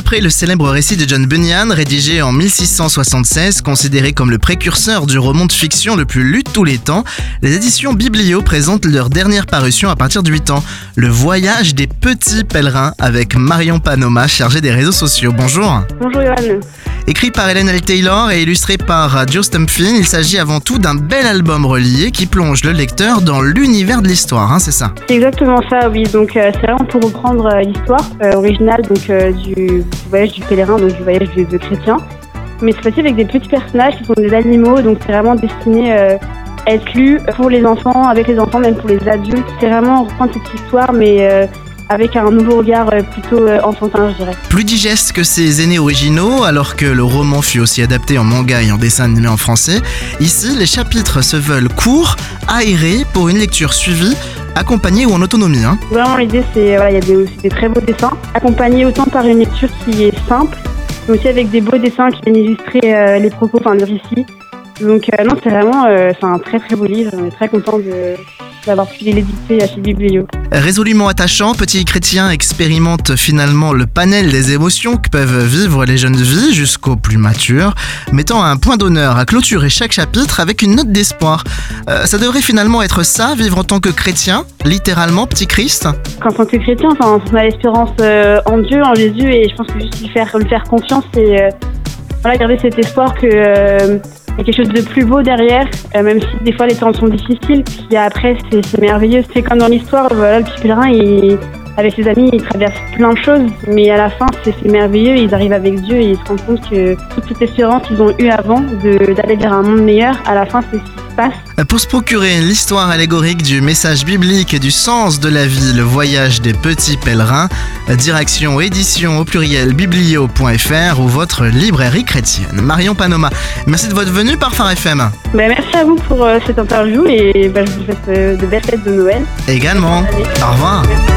D'après le célèbre récit de John Bunyan, rédigé en 1676, considéré comme le précurseur du roman de fiction le plus lu de tous les temps, les éditions Biblio présentent leur dernière parution à partir de 8 ans, Le voyage des petits pèlerins, avec Marion Panoma, chargée des réseaux sociaux. Bonjour. Bonjour Johan. Écrit par Hélène L. Taylor et illustré par Joe Stumpfin, il s'agit avant tout d'un bel album relié qui plonge le lecteur dans l'univers de l'histoire, hein, c'est ça? C'est exactement ça, oui. Donc euh, c'est vraiment pour reprendre euh, l'histoire euh, originale donc, du, voyage du pèlerin, donc du voyage de, de chrétien. Mais c'est aussi avec des petits personnages qui sont des animaux, donc c'est vraiment destiné à être lu pour les enfants, avec les enfants, même pour les adultes. C'est vraiment reprendre cette histoire, mais avec un nouveau regard euh, plutôt euh, enfantin, je dirais. Plus digeste que ses aînés originaux, alors que le roman fut aussi adapté en manga et en dessin animé en français, ici les chapitres se veulent courts, aérés, pour une lecture suivie, accompagnée ou en autonomie. Hein. Vraiment, l'idée, c'est voilà, il y a des, aussi des très beaux dessins, accompagnés autant par une lecture qui est simple, mais aussi avec des beaux dessins qui viennent illustrer euh, les propos, enfin le récit. Donc euh, non, c'est vraiment euh, c'est un très très beau livre. On est très content de d'avoir pu l'éditer chez Biblio. Résolument attachant, Petit Chrétien expérimente finalement le panel des émotions que peuvent vivre les jeunes vies jusqu'aux plus matures, mettant un point d'honneur à clôturer chaque chapitre avec une note d'espoir. Euh, ça devrait finalement être ça, vivre en tant que chrétien, littéralement Petit Christ? Qu'en tant que chrétien, enfin, on a l'espérance euh, en Dieu, en Jésus, et je pense que juste lui faire, lui faire confiance et euh, voilà, garder cet espoir que euh, il y a quelque chose de plus beau derrière, euh, même si des fois les temps sont difficiles. Puis après, c'est merveilleux. C'est comme dans l'histoire, voilà, le petit pèlerin, avec ses amis, il traverse plein de choses, mais à la fin, c'est merveilleux. Ils arrivent avec Dieu et ils se rendent compte que toute cette espérance qu'ils ont eue avant d'aller vers un monde meilleur, à la fin, c'est passe. Pour se procurer l'histoire allégorique du message biblique et du sens de la vie, le voyage des petits pèlerins, direction édition au pluriel biblio.fr ou votre librairie chrétienne. Marion Panoma, merci de votre venue par Phare FM. Ben, merci à vous pour euh, cette interview et ben, je vous souhaite euh, de belles fêtes de Noël. Également, au revoir. Merci.